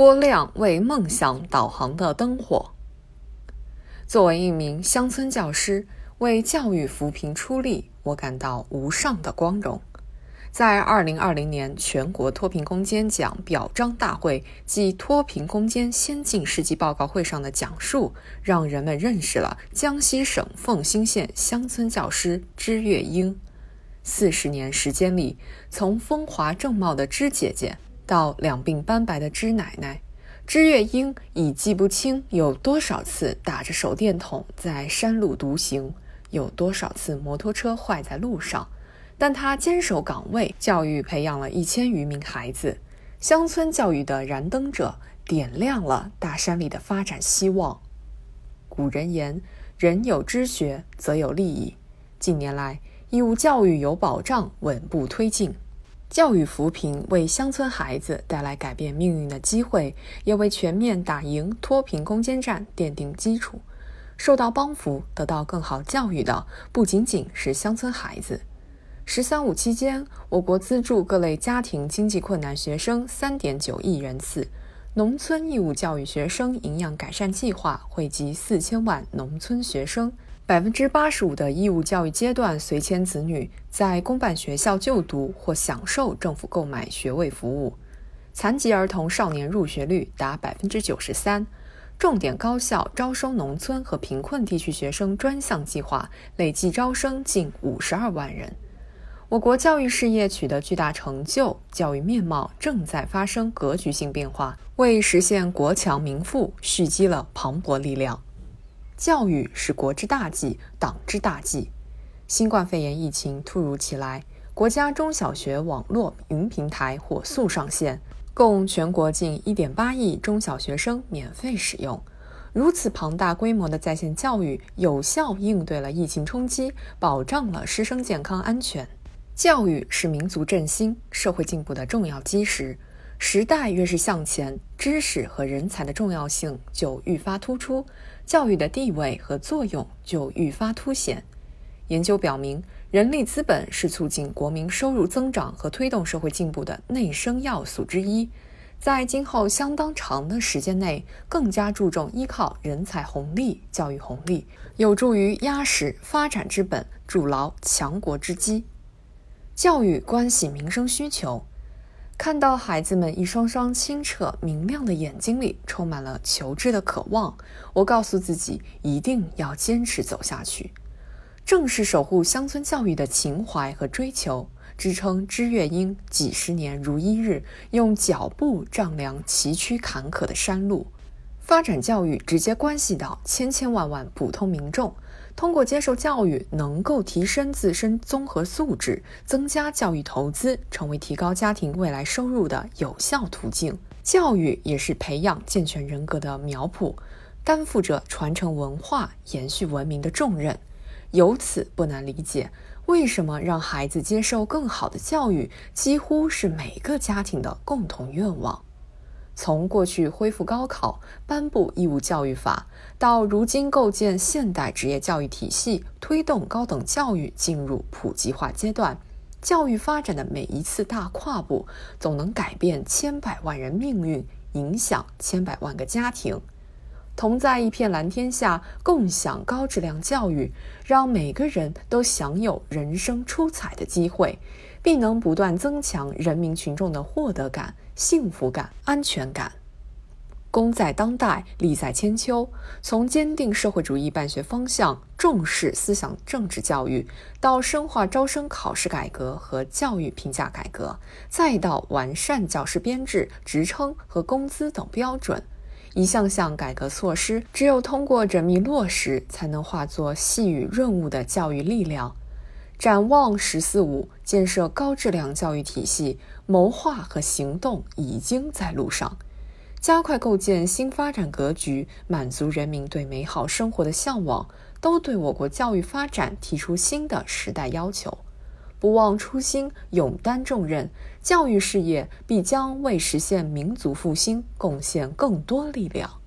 拨亮为梦想导航的灯火。作为一名乡村教师，为教育扶贫出力，我感到无上的光荣。在二零二零年全国脱贫攻坚奖表彰大会暨脱贫攻坚先进事迹报告会上的讲述，让人们认识了江西省奉新县乡村教师支月英。四十年时间里，从风华正茂的支姐姐到两鬓斑白的支奶奶，支月英已记不清有多少次打着手电筒在山路独行，有多少次摩托车坏在路上。但她坚守岗位，教育培养了一千余名孩子，乡村教育的燃灯者，点亮了大山里的发展希望。古人言：“人有知学，则有利益。”近年来，义务教育有保障，稳步推进，教育扶贫为乡村孩子带来改变命运的机会，也为全面打赢脱贫攻坚战奠定基础。受到帮扶、得到更好教育的，不仅仅是乡村孩子。“十三五”期间，我国资助各类家庭经济困难学生三点九亿人次，农村义务教育学生营养改善计划惠及四千万农村学生。百分之八十五的义务教育阶段随迁子女在公办学校就读或享受政府购买学位服务。残疾儿童少年入学率达百分之九十三。重点高校招收农村和贫困地区学生专项计划累计招生近五十二万人。我国教育事业取得巨大成就，教育面貌正在发生格局性变化，为实现国强民富蓄积了磅礴力量。教育是国之大计，党之大计。新冠肺炎疫情突如其来，国家中小学网络云平台火速上线，供全国近1.8亿中小学生免费使用。如此庞大规模的在线教育，有效应对了疫情冲击，保障了师生健康安全。教育是民族振兴、社会进步的重要基石。时代越是向前，知识和人才的重要性就愈发突出，教育的地位和作用就愈发凸显。研究表明，人力资本是促进国民收入增长和推动社会进步的内生要素之一。在今后相当长的时间内，更加注重依靠人才红利、教育红利，有助于压实发展之本，筑牢强国之基。教育关系民生需求，看到孩子们一双双清澈明亮的眼睛里充满了求知的渴望，我告诉自己一定要坚持走下去。正是守护乡村教育的情怀和追求，支撑知月英几十年如一日用脚步丈量崎岖坎坷的山路。发展教育直接关系到千千万万普通民众。通过接受教育，能够提升自身综合素质，增加教育投资，成为提高家庭未来收入的有效途径。教育也是培养健全人格的苗圃，担负着传承文化、延续文明的重任。由此不难理解，为什么让孩子接受更好的教育，几乎是每个家庭的共同愿望。从过去恢复高考、颁布义务教育法，到如今构建现代职业教育体系、推动高等教育进入普及化阶段，教育发展的每一次大跨步，总能改变千百万人命运，影响千百万个家庭。同在一片蓝天下，共享高质量教育，让每个人都享有人生出彩的机会。并能不断增强人民群众的获得感、幸福感、安全感。功在当代，利在千秋。从坚定社会主义办学方向、重视思想政治教育，到深化招生考试改革和教育评价改革，再到完善教师编制、职称和工资等标准，一项项改革措施，只有通过缜密落实，才能化作细雨润物的教育力量。展望“十四五”建设高质量教育体系，谋划和行动已经在路上，加快构建新发展格局，满足人民对美好生活的向往，都对我国教育发展提出新的时代要求。不忘初心，勇担重任，教育事业必将为实现民族复兴贡献更多力量。